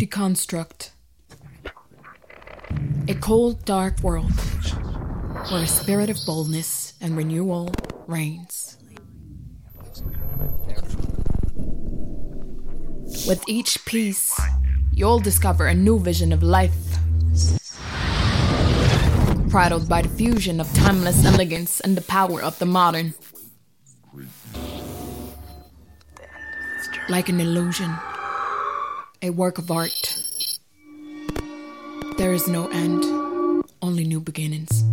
Deconstruct. A cold, dark world where a spirit of boldness and renewal reigns. With each piece, you'll discover a new vision of life. Prattled by the fusion of timeless elegance and the power of the modern. Like an illusion, a work of art. There is no end, only new beginnings.